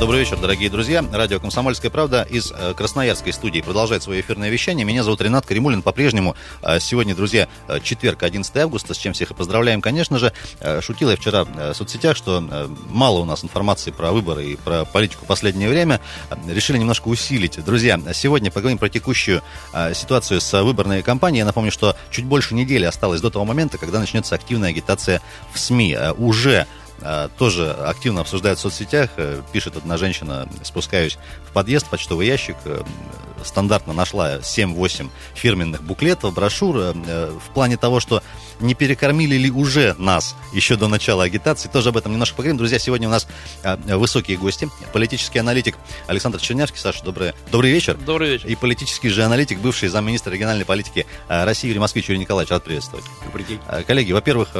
Добрый вечер, дорогие друзья. Радио «Комсомольская правда» из э, Красноярской студии продолжает свое эфирное вещание. Меня зовут Ренат Каримулин. По-прежнему э, сегодня, друзья, э, четверг, 11 августа, с чем всех и поздравляем, конечно же. Шутил я вчера в соцсетях, что мало у нас информации про выборы и про политику в последнее время. Решили немножко усилить. Друзья, сегодня поговорим про текущую ситуацию с выборной кампанией. Я напомню, что чуть больше недели осталось до того момента, когда начнется активная агитация в СМИ. Уже тоже активно обсуждают в соцсетях. Э, пишет одна женщина, спускаюсь в подъезд, почтовый ящик, э, стандартно нашла 7-8 фирменных буклетов, брошюр в плане того, что не перекормили ли уже нас еще до начала агитации. Тоже об этом немножко поговорим. Друзья, сегодня у нас высокие гости. Политический аналитик Александр Чернявский. Саша, добрый, добрый вечер. Добрый вечер. И политический же аналитик, бывший замминистра региональной политики России Юрий Москвич Юрий Николаевич. Рад приветствовать. Добрый день. Коллеги, во-первых,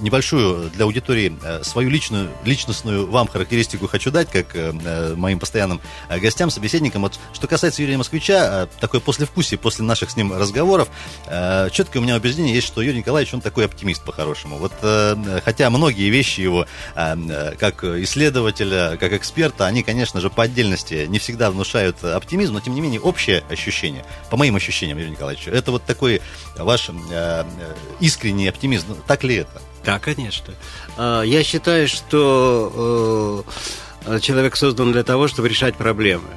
небольшую для аудитории свою личную, личностную вам характеристику хочу дать, как э, моим постоянным э, гостям, собеседникам. Вот, что касается Юрия Москвича, э, такое послевкусие после наших с ним разговоров, э, четкое у меня убеждение есть, что Юрий Николаевич, он такой оптимист по-хорошему. Вот, э, хотя многие вещи его, э, э, как исследователя, как эксперта, они, конечно же, по отдельности не всегда внушают оптимизм, но, тем не менее, общее ощущение, по моим ощущениям, Юрий Николаевич, это вот такой ваш искренний оптимизм. Так ли это? Да, конечно. А, я считаю, что человек создан для того, чтобы решать проблемы.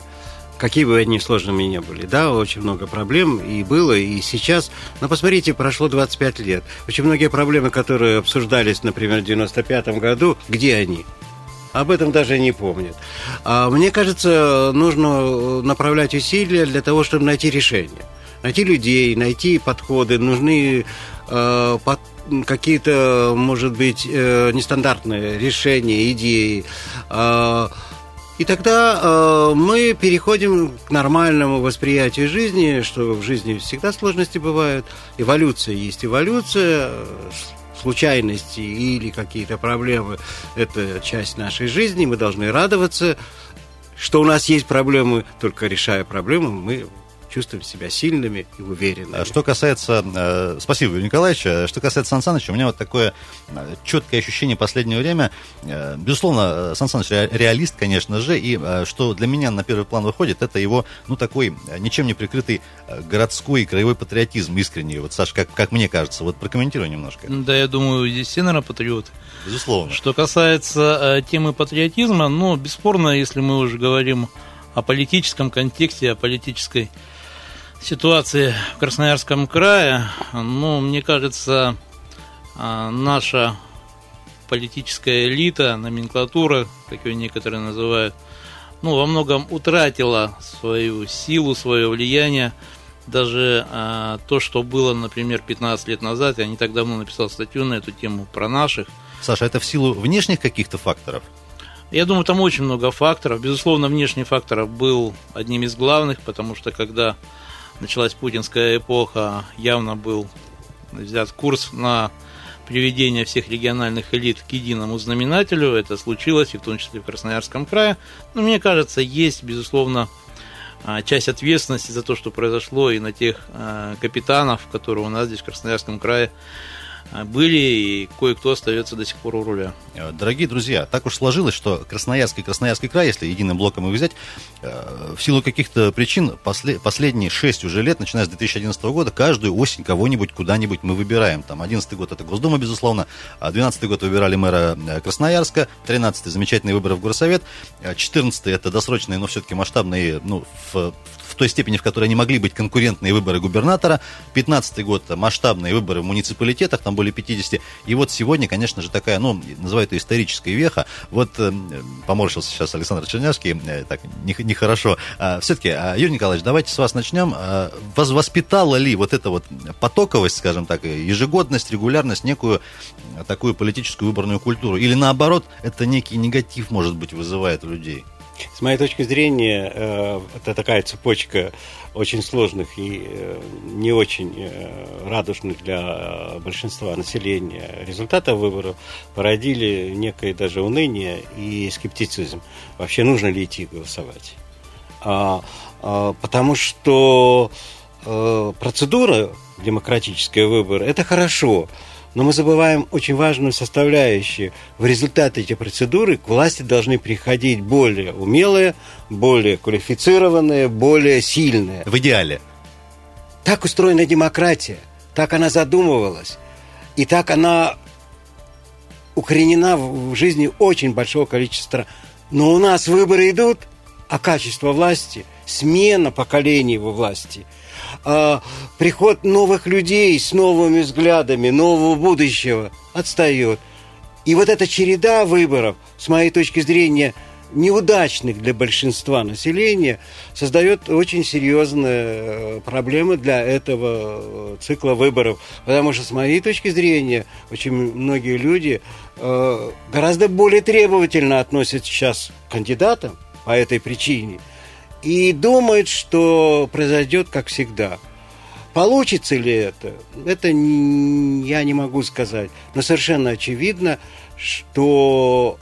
Какие бы они сложными ни были. Да, очень много проблем и было, и сейчас. Но посмотрите, прошло 25 лет. Очень многие проблемы, которые обсуждались, например, в 95 году, где они? Об этом даже не помнят. А мне кажется, нужно направлять усилия для того, чтобы найти решение. Найти людей, найти подходы. Нужны э, под, какие-то, может быть, э, нестандартные решения, идеи. А, и тогда э, мы переходим к нормальному восприятию жизни, что в жизни всегда сложности бывают. Эволюция есть эволюция, случайности или какие-то проблемы – это часть нашей жизни, мы должны радоваться, что у нас есть проблемы, только решая проблемы, мы чувствуем себя сильными и уверенными. А что касается, э, спасибо, Юрий Николаевич, а что касается Сан Саныча, у меня вот такое э, четкое ощущение последнее время, э, безусловно, Сан Саныч реалист, конечно же, и что для меня на первый план выходит, это его, ну, такой ничем не прикрытый городской и краевой патриотизм искренний. Вот, Саша, как, как мне кажется, вот прокомментируй немножко. Да, я думаю, здесь все, наверное, патриоты. Безусловно. Что касается э, темы патриотизма, ну, бесспорно, если мы уже говорим о политическом контексте, о политической ситуации в Красноярском крае, ну, мне кажется, а, наша политическая элита, номенклатура, как ее некоторые называют, ну, во многом утратила свою силу, свое влияние. Даже а, то, что было, например, 15 лет назад, я не так давно написал статью на эту тему про наших. Саша, это в силу внешних каких-то факторов? Я думаю, там очень много факторов. Безусловно, внешний фактор был одним из главных, потому что когда началась путинская эпоха, явно был взят курс на приведение всех региональных элит к единому знаменателю. Это случилось, и в том числе в Красноярском крае. Но мне кажется, есть, безусловно, а, часть ответственности за то, что произошло, и на тех а, капитанов, которые у нас здесь в Красноярском крае были, и кое-кто остается до сих пор у руля. Э, дорогие друзья, так уж сложилось, что Красноярский и Красноярский край, если единым блоком их взять, э, в силу каких-то причин после, последние шесть уже лет, начиная с 2011 года, каждую осень кого-нибудь куда-нибудь мы выбираем. Там 11 год это Госдума, безусловно, 12 год выбирали мэра э, Красноярска, 13 замечательные выборы в Горсовет, 14 это досрочные, но все-таки масштабные, ну, в, в той степени, в которой они могли быть конкурентные выборы губернатора. 15 год масштабные выборы в муниципалитетах, там более 50. И вот сегодня, конечно же, такая, ну, называют это историческая веха. Вот э, поморщился сейчас Александр Чернявский, э, так, нехорошо. А, все-таки, а, Юрий Николаевич, давайте с вас начнем. А, вас воспитала ли вот эта вот потоковость, скажем так, ежегодность, регулярность, некую такую политическую выборную культуру? Или наоборот, это некий негатив, может быть, вызывает у людей? С моей точки зрения, э, это такая цепочка очень сложных и э, не очень э, радужных для большинства населения результатов выборов породили некое даже уныние и скептицизм. Вообще нужно ли идти голосовать? А, а, потому что процедура демократического выбора – это хорошо, Но мы забываем очень важную составляющую. В результате этой процедуры к власти должны приходить более умелые, более квалифицированные, более сильные. В идеале. Так устроена демократия. Так она задумывалась. И так она укоренена в жизни очень большого количества. Но у нас выборы идут, а качество власти, смена поколений во власти – а, приход новых людей с новыми взглядами, нового будущего отстает. И вот эта череда выборов, с моей точки зрения, неудачных для большинства населения, создает очень серьезные э, проблемы для этого э, цикла выборов. Потому что, с моей точки зрения, очень многие люди э, гораздо более требовательно относятся сейчас к кандидатам по этой причине – и думает, что произойдет как всегда. Получится ли это? Это я не могу сказать. Но совершенно очевидно, что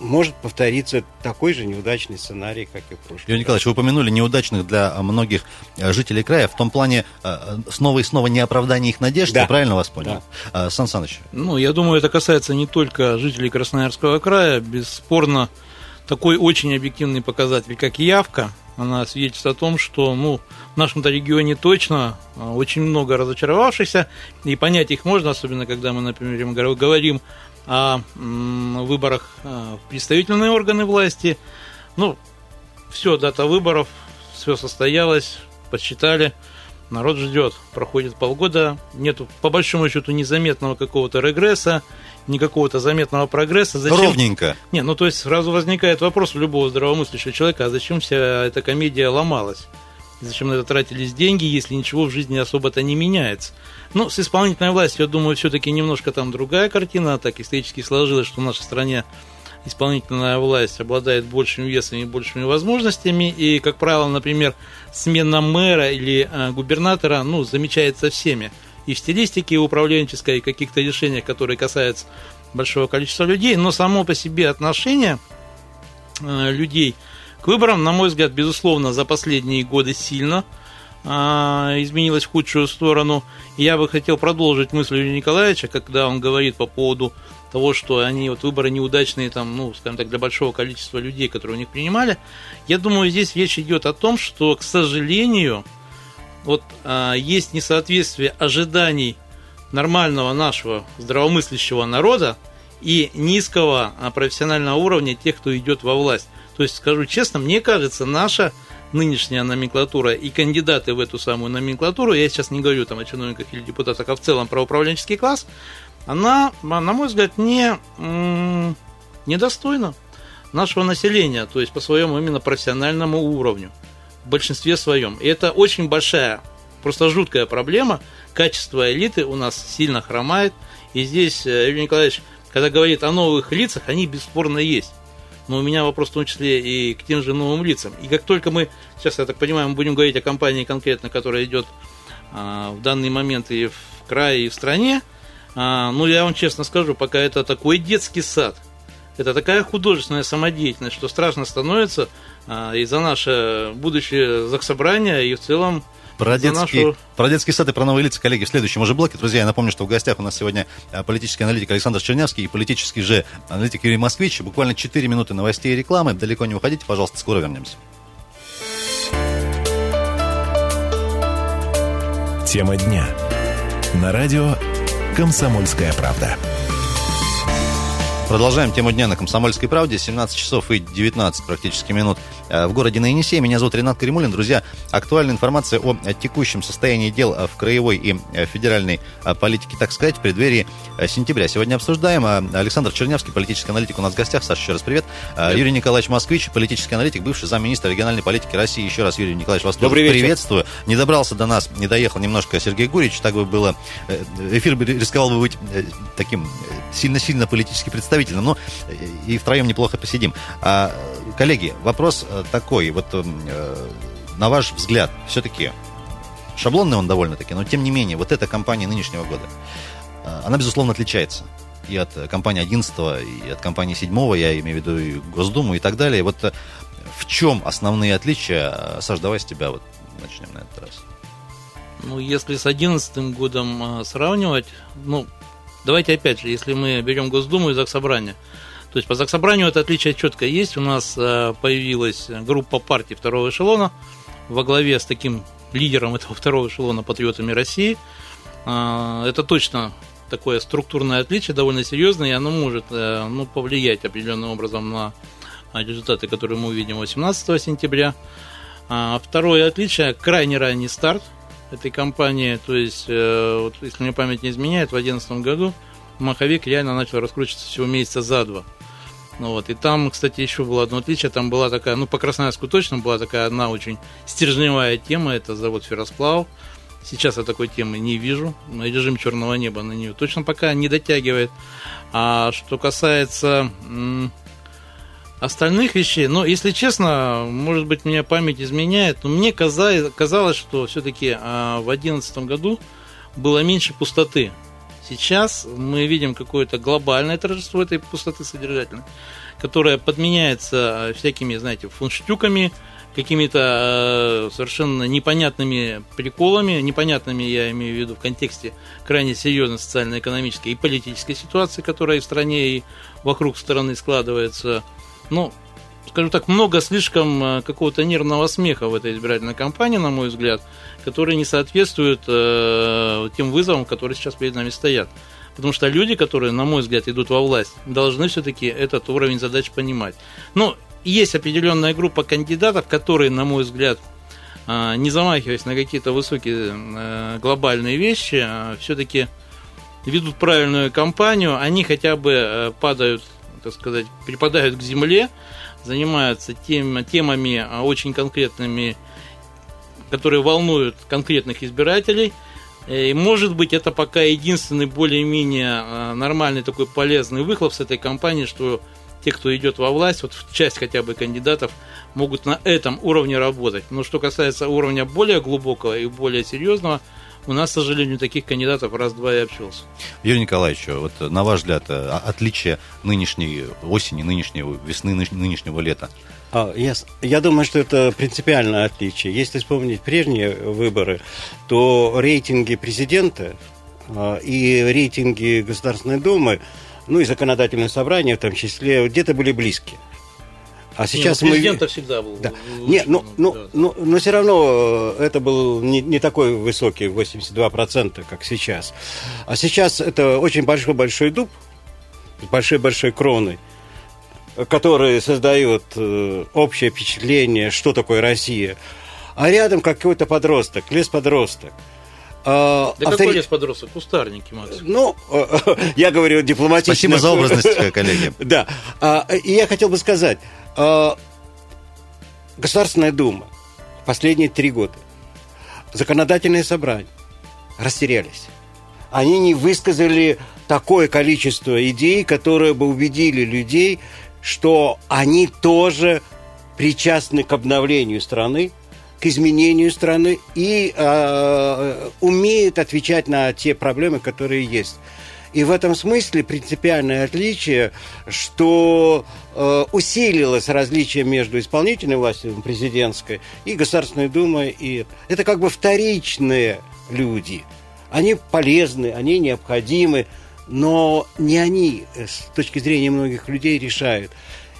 может повториться такой же неудачный сценарий, как и в прошлом. Юрий Николаевич, вы упомянули неудачных для многих э, жителей края, в том плане э, снова и снова не оправдание их надежд, да. я правильно вас понял? Да. Э, Сан Саныч. Ну, я думаю, это касается не только жителей Красноярского края, бесспорно, такой очень объективный показатель, как явка, она свидетельствует о том, что ну, в нашем-то регионе точно а, очень много разочаровавшихся, и понять их можно, особенно когда мы, например, говорим о выборах а, в представительные органы власти. Ну, все, дата выборов, все состоялось, подсчитали, народ ждет. Проходит полгода, нету по большому счету незаметного какого-то регресса, никакого-то заметного прогресса. Зачем... Ровненько. Не, ну то есть сразу возникает вопрос у любого здравомыслящего человека, а зачем вся эта комедия ломалась? Зачем на это тратились деньги, если ничего в жизни особо-то не меняется? Ну, с исполнительной властью, я думаю, все-таки немножко там другая картина. Так исторически сложилось, что в нашей стране исполнительная власть обладает большим весом и большими возможностями. И, как правило, например, смена мэра или э, губернатора ну, замечается всеми и в стилистике управленческой, и каких-то решениях, которые касаются большого количества людей, но само по себе отношение э, людей к выборам, на мой взгляд, безусловно, за последние годы сильно э, изменилось в худшую сторону. И я бы хотел продолжить мысль Юрия Николаевича, когда он говорит по поводу того, что они вот выборы неудачные, там, ну, скажем так, для большого количества людей, которые у них принимали. Я думаю, здесь речь идет о том, что, к сожалению, вот а, есть несоответствие ожиданий нормального нашего здравомыслящего народа и низкого а, профессионального уровня тех, кто идет во власть. То есть, скажу честно, мне кажется, наша нынешняя номенклатура и кандидаты в эту самую номенклатуру, я сейчас не говорю там о чиновниках или депутатах, а в целом про управленческий класс, она, на мой взгляд, не, недостойна нашего населения, то есть по своему именно профессиональному уровню в большинстве своем. И это очень большая, просто жуткая проблема. Качество элиты у нас сильно хромает. И здесь э, Юрий Николаевич, когда говорит о новых лицах, они бесспорно есть. Но у меня вопрос в том числе и к тем же новым лицам. И как только мы, сейчас, я так понимаю, мы будем говорить о компании конкретно, которая идет а, в данный момент и в крае, и в стране, а, ну, я вам честно скажу, пока это такой детский сад – это такая художественная самодеятельность, что страшно становится а, и за наше будущее заксобрание, и в целом про детский, нашу... про детский сад и про новые лица, коллеги, в следующем уже блоке. Друзья, я напомню, что в гостях у нас сегодня а, политический аналитик Александр Чернявский и политический же аналитик Юрий Москвич. Буквально 4 минуты новостей и рекламы. Далеко не уходите, пожалуйста, скоро вернемся. Тема дня. На радио «Комсомольская правда». Продолжаем тему дня на «Комсомольской правде». 17 часов и 19 практически минут в городе на Енисее. Меня зовут Ренат Каримулин. Друзья, актуальная информация о текущем состоянии дел в краевой и э, федеральной э, политике, так сказать, в преддверии сентября. Сегодня обсуждаем. Александр Чернявский, политический аналитик у нас в гостях. Саша, еще раз привет. привет. Юрий Николаевич Москвич, политический аналитик, бывший замминистра региональной политики России. Еще раз, Юрий Николаевич, вас Добрый тоже вечер. приветствую. Не добрался до нас, не доехал немножко Сергей Гурич. Так бы было... Эфир бы рисковал бы быть таким сильно-сильно политически представительным, но и втроем неплохо посидим. А, коллеги, вопрос э, такой, вот э, на ваш взгляд, все-таки шаблонный он довольно-таки, но тем не менее, вот эта компания нынешнего года, э, она, безусловно, отличается и от компании 11 и от компании 7 я имею в виду и Госдуму и так далее. Вот в чем основные отличия? Саш, давай с тебя вот начнем на этот раз. Ну, если с 2011 годом сравнивать, ну, давайте опять же, если мы берем Госдуму и Заксобрание, то есть по Заксобранию это отличие четко есть. У нас э, появилась группа партий второго эшелона во главе с таким лидером этого второго эшелона патриотами России. Э, это точно такое структурное отличие, довольно серьезное, и оно может э, ну, повлиять определенным образом на результаты, которые мы увидим 18 сентября. А второе отличие – крайне ранний старт этой кампании. То есть, вот, если мне память не изменяет, в 2011 году маховик реально начал раскручиваться всего месяца за два. Ну, вот. И там, кстати, еще было одно отличие. Там была такая, ну, по Красноярску точно была такая одна очень стержневая тема. Это завод Ферросплав. Сейчас я такой темы не вижу. Режим черного неба на нее точно пока не дотягивает. А что касается остальных вещей, ну, если честно, может быть, меня память изменяет, но мне казалось, казалось что все-таки а, в 2011 году было меньше пустоты Сейчас мы видим какое-то глобальное торжество этой пустоты содержательной, которое подменяется э, всякими, знаете, фунштюками, какими-то э, совершенно непонятными приколами, непонятными я имею в виду в контексте крайне серьезной социально-экономической и политической ситуации, которая в стране и вокруг страны складывается. Ну, скажу так, много слишком э, какого-то нервного смеха в этой избирательной кампании, на мой взгляд, которые не соответствуют э, тем вызовам, которые сейчас перед нами стоят. Потому что люди, которые, на мой взгляд, идут во власть, должны все-таки этот уровень задач понимать. Но есть определенная группа кандидатов, которые, на мой взгляд, э, не замахиваясь на какие-то высокие э, глобальные вещи, э, все-таки ведут правильную кампанию, они хотя бы э, падают, так сказать, припадают к земле, занимаются тем, темами а, очень конкретными, которые волнуют конкретных избирателей. И, может быть, это пока единственный более-менее а, нормальный такой полезный выхлоп с этой кампании, что те, кто идет во власть, вот часть хотя бы кандидатов, могут на этом уровне работать. Но что касается уровня более глубокого и более серьезного, у нас, к сожалению, таких кандидатов раз-два и общался. Юрий Николаевич, вот на ваш взгляд, э, отличие нынешней осени, нынешней весны, нынешнего лета? А, я, я думаю, что это принципиальное отличие. Если вспомнить прежние выборы, то рейтинги президента а, и рейтинги Государственной Думы, ну и законодательное собрание в том числе, где-то были близкие. А сейчас Нет, мы... всегда был. Да. Нет, ну, ну, да. ну, но все равно э, это был не, не такой высокий, 82%, как сейчас. А сейчас это очень большой-большой дуб с большой-большой кроной, который создает э, общее впечатление, что такое Россия. А рядом какой-то подросток, лес-подросток. А, да автори... какой лес подросток? Кустарники, Макс. Ну, я говорю дипломатично. Спасибо за образность, коллеги. Да. А, и я хотел бы сказать, а, Государственная Дума последние три года, законодательное собрание растерялись. Они не высказали такое количество идей, которые бы убедили людей, что они тоже причастны к обновлению страны, к изменению страны и э, умеют отвечать на те проблемы, которые есть. И в этом смысле принципиальное отличие, что э, усилилось различие между исполнительной властью, президентской, и Государственной Думой. И это как бы вторичные люди. Они полезны, они необходимы, но не они э, с точки зрения многих людей решают.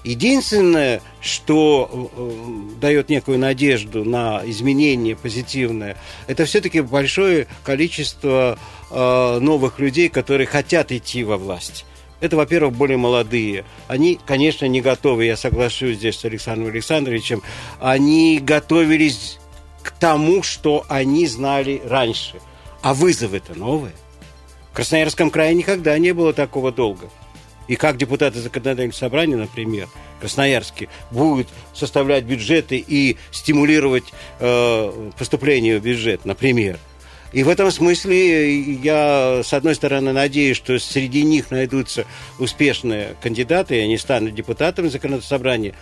Единственное, что э, дает некую надежду на изменение позитивное, это все-таки большое количество э, новых людей, которые хотят идти во власть. Это, во-первых, более молодые. Они, конечно, не готовы, я соглашусь здесь с Александром Александровичем, они готовились к тому, что они знали раньше. А вызовы-то новые. В Красноярском крае никогда не было такого долга. И как депутаты законодательного собрания, например, Красноярске, будут составлять бюджеты и стимулировать э, поступление в бюджет, например. И в этом смысле я, с одной стороны, надеюсь, что среди них найдутся успешные кандидаты, и они станут депутатами законодательного собрания,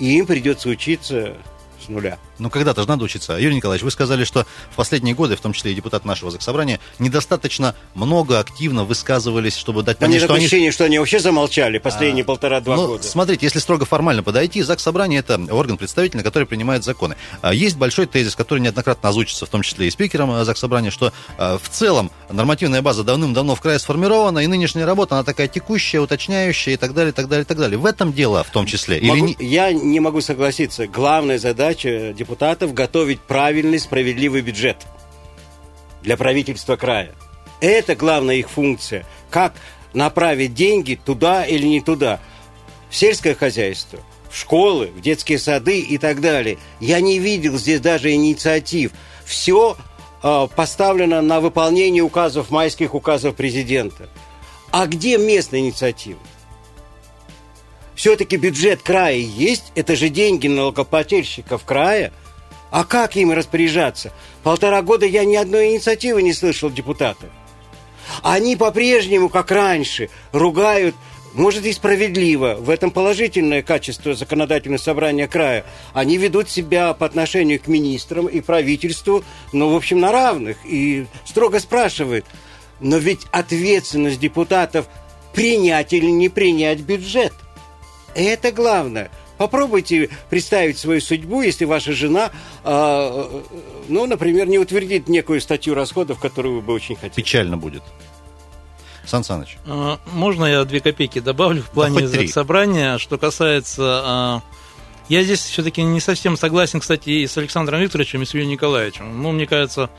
и им придется учиться с нуля. Ну, когда-то же надо учиться. Юрий Николаевич, вы сказали, что в последние годы, в том числе и депутат нашего Заксобрания, недостаточно много активно высказывались, чтобы дать понять, что они... ощущение, что они вообще замолчали последние а, полтора-два ну, года. Смотрите, если строго формально подойти, ЗАГС Собрание – это орган представительный, который принимает законы. А есть большой тезис, который неоднократно озвучится, в том числе и спикером э, ЗАГС Собрания, что э, в целом нормативная база давным-давно в крае сформирована, и нынешняя работа, она такая текущая, уточняющая и так далее, и так далее, и так далее. В этом дело в том числе. Могу, Или... Я не могу согласиться. Главная задача депутатов – готовить правильный, справедливый бюджет для правительства края. Это главная их функция. Как направить деньги туда или не туда. В сельское хозяйство, в школы, в детские сады и так далее. Я не видел здесь даже инициатив. Все э, поставлено на выполнение указов, майских указов президента. А где местная инициатива? Все-таки бюджет края есть, это же деньги налогоплательщиков края – а как им распоряжаться? Полтора года я ни одной инициативы не слышал депутатов. Они по-прежнему, как раньше, ругают, может и справедливо, в этом положительное качество законодательного собрания края. Они ведут себя по отношению к министрам и правительству, ну, в общем, на равных. И строго спрашивают, но ведь ответственность депутатов принять или не принять бюджет. Это главное – Попробуйте представить свою судьбу, если ваша жена, э, ну, например, не утвердит некую статью расходов, которую вы бы очень хотели. Печально будет. Сан Саныч. А, можно я две копейки добавлю в плане да собрания? Что касается... А, я здесь все-таки не совсем согласен, кстати, и с Александром Викторовичем, и с Юрием Николаевичем. Ну, мне кажется,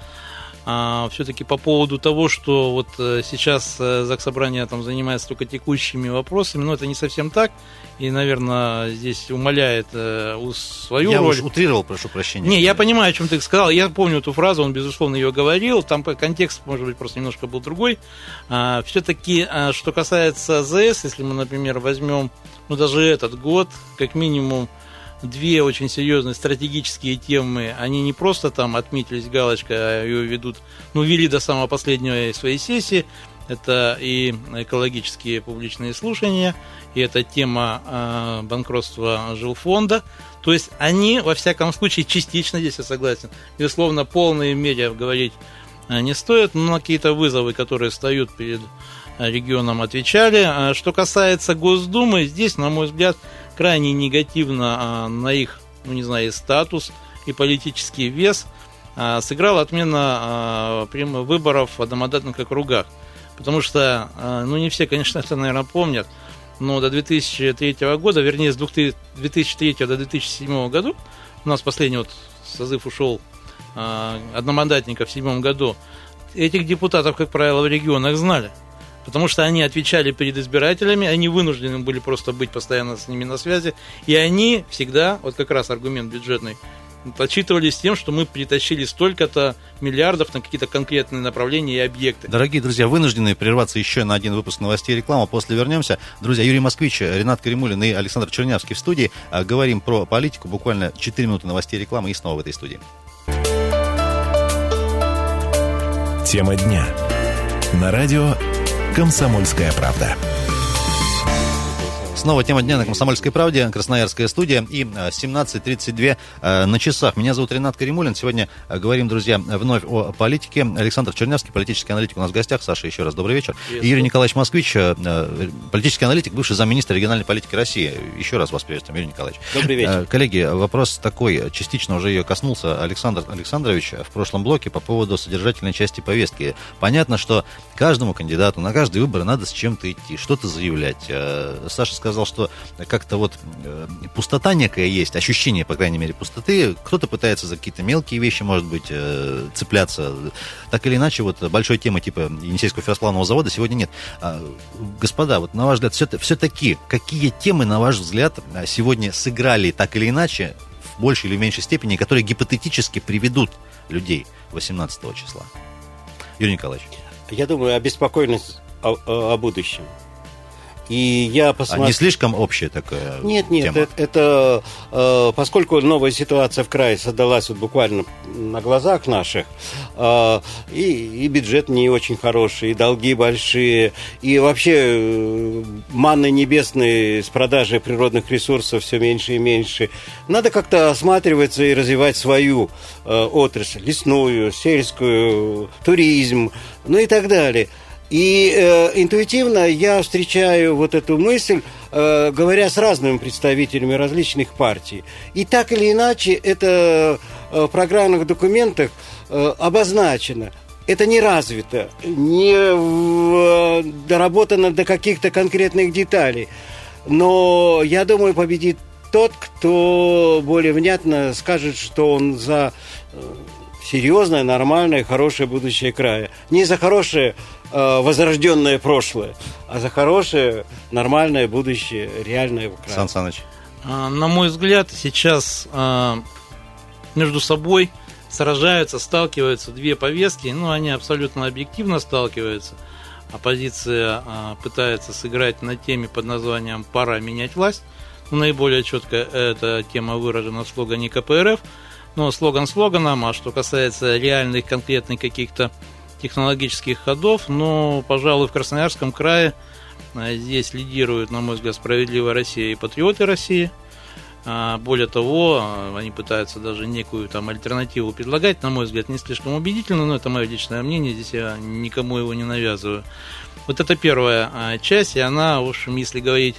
а, все-таки по поводу того, что вот э, сейчас э, ЗАГС Собрания там занимается только текущими вопросами, но это не совсем так, и, наверное, здесь умаляет э, свою я роль. Я утрировал, прошу прощения. Не, я понимаю, о чем ты сказал, я помню эту фразу, он, безусловно, ее говорил, там контекст, может быть, просто немножко был другой. А, все-таки, а, что касается ЗС, если мы, например, возьмем, ну, даже этот год, как минимум, две очень серьезные стратегические темы, они не просто там отметились галочкой, а ее ведут, ну, вели до самого последнего своей сессии. Это и экологические публичные слушания, и это тема э, банкротства жилфонда. То есть они, во всяком случае, частично здесь я согласен. Безусловно, полной мере говорить а, не стоит, но на какие-то вызовы, которые встают перед регионом, отвечали. А что касается Госдумы, здесь, на мой взгляд, крайне негативно а, на их, ну не знаю, статус и политический вес а, сыграла отмена а, выборов в одномандатных округах. Потому что, ну не все, конечно, это, наверное, помнят, но до 2003 года, вернее, с 2003 до 2007 года, у нас последний вот созыв ушел одномандатников в седьмом году, этих депутатов, как правило, в регионах знали потому что они отвечали перед избирателями, они вынуждены были просто быть постоянно с ними на связи, и они всегда, вот как раз аргумент бюджетный, подсчитывались тем, что мы притащили столько-то миллиардов на какие-то конкретные направления и объекты. Дорогие друзья, вынуждены прерваться еще на один выпуск новостей и рекламы. После вернемся. Друзья, Юрий Москвич, Ренат Каримулин и Александр Чернявский в студии. А, говорим про политику. Буквально 4 минуты новостей и рекламы и снова в этой студии. Тема дня. На радио «Комсомольская правда». Снова тема дня на «Комсомольской правде», Красноярская студия и 17.32 э, э, на часах. Меня зовут Ренат Каримулин. Сегодня э, говорим, друзья, вновь о политике. Александр Чернявский, политический аналитик у нас в гостях. Саша, еще раз добрый вечер. И Юрий Николаевич Москвич, политический аналитик, бывший замминистра региональной политики России. Еще раз вас приветствуем, Юрий Николаевич. Добрый вечер. Коллеги, вопрос такой, частично уже ее коснулся Александр Александрович в прошлом блоке по поводу содержательной части повестки. Понятно, что каждому кандидату на каждый выбор надо с чем-то идти, что-то заявлять. Саша сказал, что как-то вот э, пустота некая есть, ощущение, по крайней мере, пустоты. Кто-то пытается за какие-то мелкие вещи, может быть, э, цепляться. Так или иначе, вот большой темы типа Енисейского ферроплавного завода сегодня нет. А, господа, вот на ваш взгляд, все-таки какие темы, на ваш взгляд, сегодня сыграли так или иначе в большей или меньшей степени, которые гипотетически приведут людей 18 числа? Юрий Николаевич. Я думаю, обеспокоенность о, о, о будущем. И я посмотрел... А не слишком общая такая Нет, нет, тема? это, это поскольку новая ситуация в крае создалась вот буквально на глазах наших, э, и, и бюджет не очень хороший, и долги большие, и вообще э, манны небесные с продажей природных ресурсов все меньше и меньше. Надо как-то осматриваться и развивать свою э, отрасль, лесную, сельскую, туризм, ну и так далее. И э, интуитивно я встречаю вот эту мысль, э, говоря с разными представителями различных партий. И так или иначе это э, в программных документах э, обозначено. Это не развито, не в, э, доработано до каких-то конкретных деталей. Но я думаю, победит тот, кто более внятно скажет, что он за э, серьезное, нормальное, хорошее будущее края. Не за хорошее возрожденное прошлое, а за хорошее, нормальное будущее, реальное края. Сан Саныч. А, На мой взгляд, сейчас а, между собой сражаются, сталкиваются две повестки. Ну, они абсолютно объективно сталкиваются. Оппозиция а, пытается сыграть на теме под названием «Пора менять власть». Ну, наиболее четко эта тема выражена в слогане КПРФ. Но слоган слоганом, а что касается реальных, конкретных каких-то технологических ходов, ну, пожалуй, в Красноярском крае а, здесь лидируют, на мой взгляд, «Справедливая Россия» и «Патриоты России». А, Более того, а, они пытаются даже некую там альтернативу предлагать, на мой взгляд, не слишком убедительно, но это мое личное мнение, здесь я никому его не навязываю. Вот это первая а, часть, и она, в общем, если говорить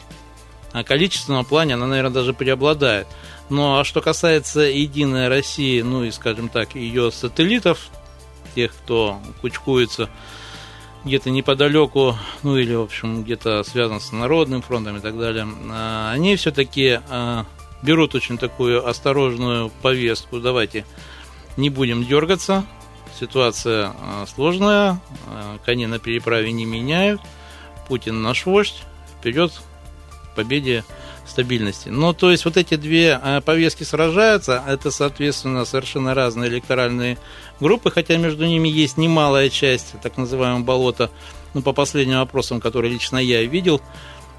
о количественном плане, она, наверное, даже преобладает. Ну, а что касается Единой России, ну и, скажем так, ее сателлитов, тех, кто кучкуется где-то неподалеку, ну или, в общем, где-то связан с Народным фронтом и так далее, а, они все-таки а, берут очень такую осторожную повестку. Давайте не будем дергаться, ситуация а, сложная, кони на переправе не меняют, Путин наш вождь, вперед к победе стабильности. Ну, то есть вот эти две а, повестки сражаются, это, соответственно, совершенно разные электоральные группы, хотя между ними есть немалая часть так называемого болота, ну, по последним вопросам, которые лично я видел,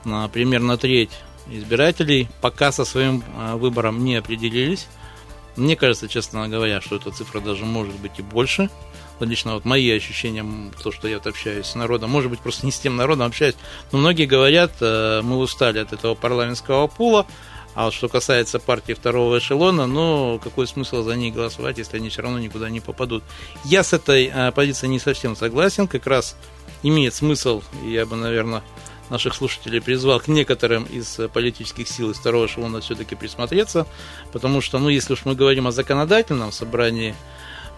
а, примерно треть избирателей пока со своим а, выбором не определились. Мне кажется, честно говоря, что эта цифра даже может быть и больше. Лично вот мои ощущения, то, что я вот общаюсь с народом, может быть, просто не с тем народом общаюсь, но многие говорят, э, мы устали от этого парламентского пула, а вот что касается партии второго эшелона, ну, какой смысл за них голосовать, если они все равно никуда не попадут. Я с этой э, позицией не совсем согласен, как раз имеет смысл, я бы, наверное, наших слушателей призвал к некоторым из политических сил из второго эшелона все-таки присмотреться, потому что, ну, если уж мы говорим о законодательном собрании,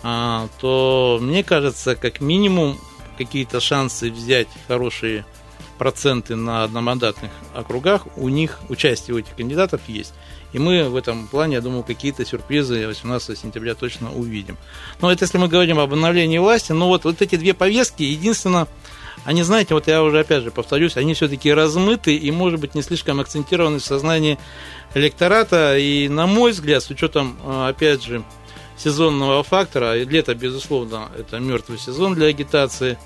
то мне кажется, как минимум какие-то шансы взять хорошие проценты на одномандатных округах у них, участие у этих кандидатов есть. И мы в этом плане, я думаю, какие-то сюрпризы 18 сентября точно увидим. Но это если мы говорим об обновлении власти, но вот, вот эти две повестки, единственное, они, знаете, вот я уже опять же повторюсь, они все-таки размыты и, может быть, не слишком акцентированы в сознании электората. И, на мой взгляд, с учетом, э, опять же, сезонного фактора, лето, безусловно, это мертвый сезон для агитации,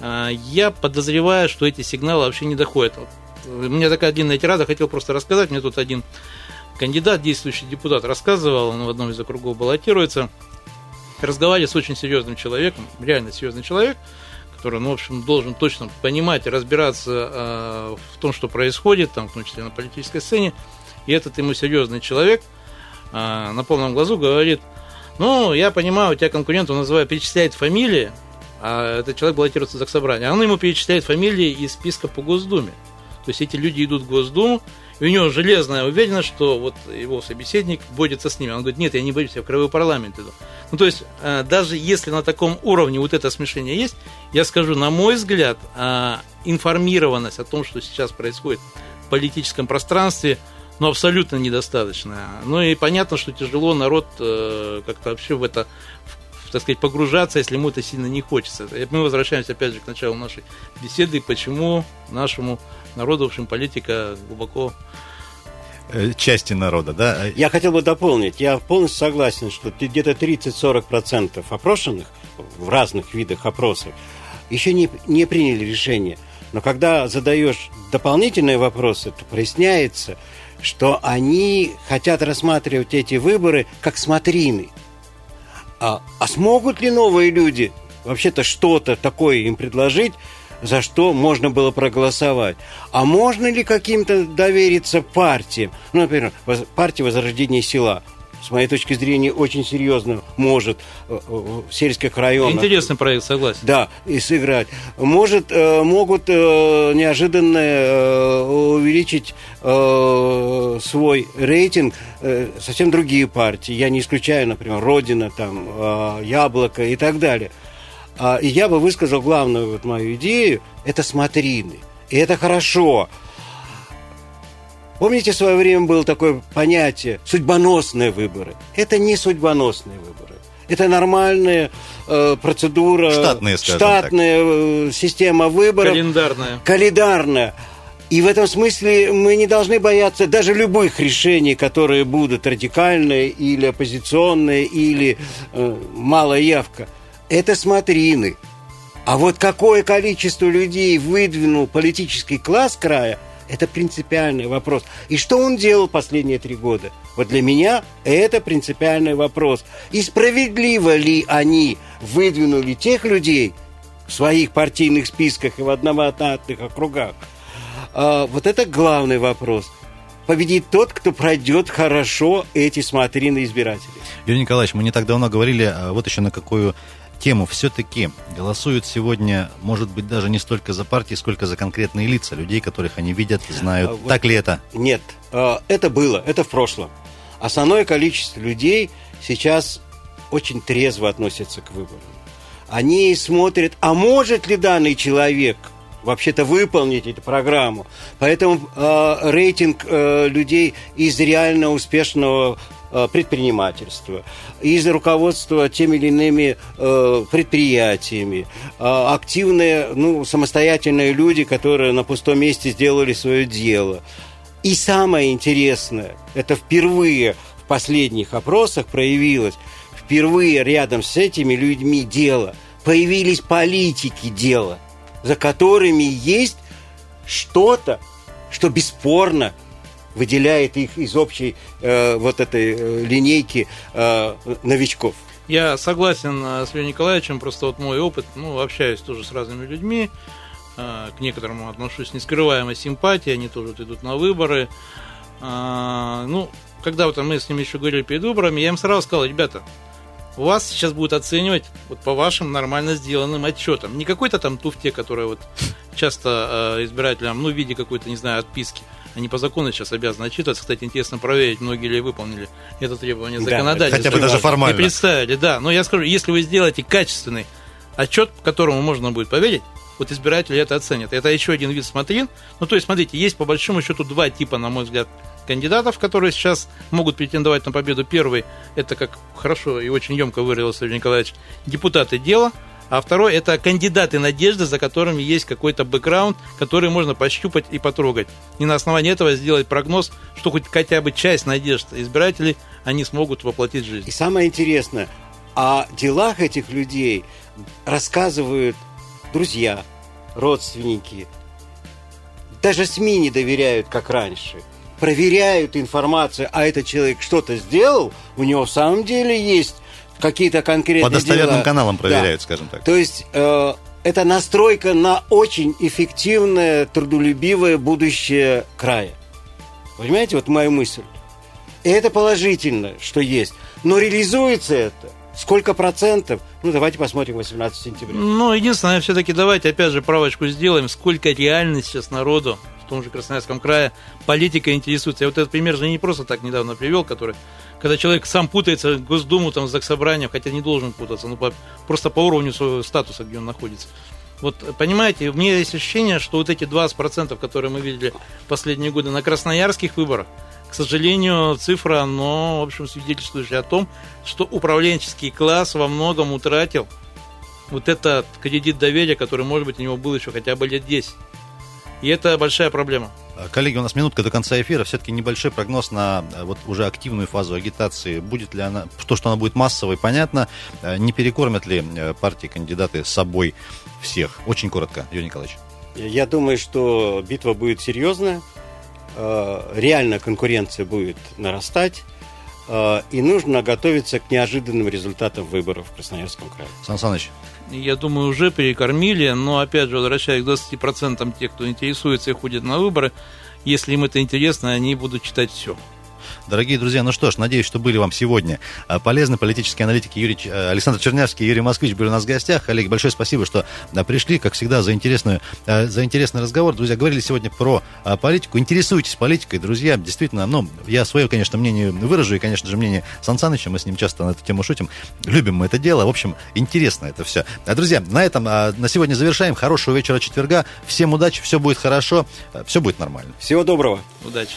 э, я подозреваю, что эти сигналы вообще не доходят. У меня такая длинная тирада, хотел просто рассказать. Мне тут один кандидат, действующий депутат, рассказывал, он в одном из округов баллотируется, разговаривая с очень серьезным человеком, реально серьезный человек, который, ну, в общем, должен точно понимать и разбираться э, в том, что происходит, там, в том числе на политической сцене. И этот ему серьезный человек э, на полном глазу говорит, ну, я понимаю, у тебя конкурент, он называет, перечисляет фамилии, а этот человек баллотируется за собрание. Он ему перечисляет фамилии из списка по Госдуме. То есть эти люди идут в Госдуму, и у него железная уверенность, что вот его собеседник борется с ними. Он говорит, нет, я не борюсь, я в краевой парламент иду. Ну, то есть, э, даже если на таком уровне вот это смешение есть, я скажу, на мой взгляд, э, информированность о том, что сейчас происходит в политическом пространстве, ну, абсолютно недостаточная. Ну, и понятно, что тяжело народ э, как-то вообще в это в, так сказать, погружаться, если ему это сильно не хочется. И Мы возвращаемся опять же к началу нашей беседы, почему нашему народу, в общем, политика глубоко Э, Части народа, да? Я хотел бы дополнить. Я полностью согласен, что где-то 30-40% опрошенных в разных видах опросов еще не, не приняли решение. Но когда задаешь дополнительные вопросы, то проясняется, что они хотят рассматривать эти выборы как смотрины. А, а смогут ли новые люди вообще-то что-то такое им предложить, за что можно было проголосовать. А можно ли каким-то довериться партиям? Ну, например, партия Возрождения села с моей точки зрения, очень серьезно может э, э, в сельских районах... Интересный проект, согласен. Да, и сыграть. Может, э, могут неожиданно увеличить свой рейтинг совсем другие партии. Я не исключаю, например, Родина, там, Яблоко и так далее. А, и я бы высказал главную вот мою идею – это смотрины. И это хорошо. Помните, в свое время было такое понятие «судьбоносные выборы». Это не судьбоносные выборы. Это нормальная э, процедура. Штатная, штатная э, система выборов. Календарная. Календарная. И в этом смысле мы не должны бояться даже любых решений, которые будут радикальные или оппозиционные, или э, малая явка это смотрины. А вот какое количество людей выдвинул политический класс края, это принципиальный вопрос. И что он делал последние три года? Вот для меня это принципиальный вопрос. И справедливо ли они выдвинули тех людей в своих партийных списках и в одномандатных округах? А, вот это главный вопрос победит тот, кто пройдет хорошо эти смотрины избиратели. Юрий Николаевич, мы не так давно говорили, а, вот еще на какую тему все-таки голосуют сегодня, может быть, даже не столько за партии, сколько за конкретные лица, людей, которых они видят, знают. А, вот так ли это? Нет, а, это было, это в прошлом. Основное количество людей сейчас очень трезво относятся к выборам. Они смотрят, а может ли данный человек вообще-то выполнить эту программу. Поэтому э, рейтинг э, людей из реально успешного предпринимательства, из руководства теми или иными э, предприятиями, э, активные, ну, самостоятельные люди, которые на пустом месте сделали свое дело. И самое интересное, это впервые в последних опросах проявилось, впервые рядом с этими людьми дело, появились политики дела, за которыми есть что-то, что бесспорно выделяет их из общей э, вот этой э, линейки э, новичков. Я согласен э, с Леонидом Николаевичем, просто вот мой опыт, ну, общаюсь тоже с разными людьми, э, к некоторым отношусь с нескрываемой симпатией, они тоже вот идут на выборы. Э, ну, когда вот мы с ними еще говорили перед выборами, я им сразу сказал, ребята, вас сейчас будут оценивать вот по вашим нормально сделанным отчетам. Не какой-то там туфте, которая вот часто э, избирателям, ну, в виде какой-то, не знаю, отписки. Они по закону сейчас обязаны отчитываться. Кстати, интересно проверить, многие ли выполнили это требование законодательства. хотя бы даже формально. И представили, да. Но я скажу, если вы сделаете качественный отчет, которому можно будет поверить, вот избиратели это оценят. Это еще один вид смотрин. Ну, то есть, смотрите, есть по большому счету два типа, на мой взгляд, кандидатов, которые сейчас могут претендовать на победу. Первый, это, как хорошо и очень емко выразился Сергей Николаевич, депутаты дела – а второй это кандидаты надежды, за которыми есть какой-то бэкграунд, который можно пощупать и потрогать. И на основании этого сделать прогноз, что хоть хотя бы часть надежд избирателей они смогут воплотить в жизнь. И самое интересное, о делах этих людей рассказывают друзья, родственники. Даже СМИ не доверяют, как раньше. Проверяют информацию, а этот человек что-то сделал, у него в самом деле есть какие-то конкретные По достоверным дела. каналам проверяют, да. скажем так. То есть э, это настройка на очень эффективное, трудолюбивое будущее края. Понимаете, вот моя мысль. И это положительно, что есть. Но реализуется это Сколько процентов? Ну, давайте посмотрим 18 сентября. Ну, единственное, все-таки давайте опять же правочку сделаем. Сколько реально сейчас народу в том же Красноярском крае политика интересуется. Я вот этот пример же не просто так недавно привел, который когда человек сам путается в Госдуму, там, с Заксобранием, хотя не должен путаться, ну, по, просто по уровню своего статуса, где он находится. Вот, понимаете, у меня есть ощущение, что вот эти 20%, которые мы видели последние годы на красноярских выборах, к сожалению, цифра, но, в общем, свидетельствующая о том, что управленческий класс во многом утратил вот этот кредит доверия, который, может быть, у него был еще хотя бы лет 10. И это большая проблема. Коллеги, у нас минутка до конца эфира. Все-таки небольшой прогноз на э, вот уже активную фазу агитации. Будет ли она, то, что она будет массовой, понятно. Э, не перекормят ли э, партии кандидаты собой всех? Очень коротко, Юрий Николаевич. Я думаю, что битва будет серьезная, реально конкуренция будет нарастать, и нужно готовиться к неожиданным результатам выборов в Красноярском крае. Сан Саныч, Я думаю, уже перекормили, но опять же, возвращаясь к 20% тех, кто интересуется и ходит на выборы, если им это интересно, они будут читать все. Дорогие друзья, ну что ж, надеюсь, что были вам сегодня а, полезны политические аналитики Юрий, э, Александр Чернявский и Юрий Москвич были у нас в гостях. Олег, большое спасибо, что а, пришли, как всегда, за, интересную, а, за интересный разговор. Друзья, говорили сегодня про политику. Интересуйтесь политикой, друзья. Действительно, ну, я свое, конечно, мнение выражу, и, конечно же, мнение Сан Саныча, мы с ним часто на эту тему шутим. Любим мы это дело. В общем, интересно это все. А, друзья, на этом на сегодня завершаем. Хорошего вечера четверга. Всем удачи, все будет хорошо, все будет нормально. Всего доброго! Удачи!